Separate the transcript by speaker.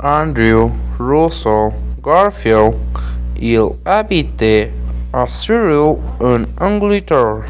Speaker 1: Andrew, Russell, Garfield, il habitait à Cyril en Angleterre.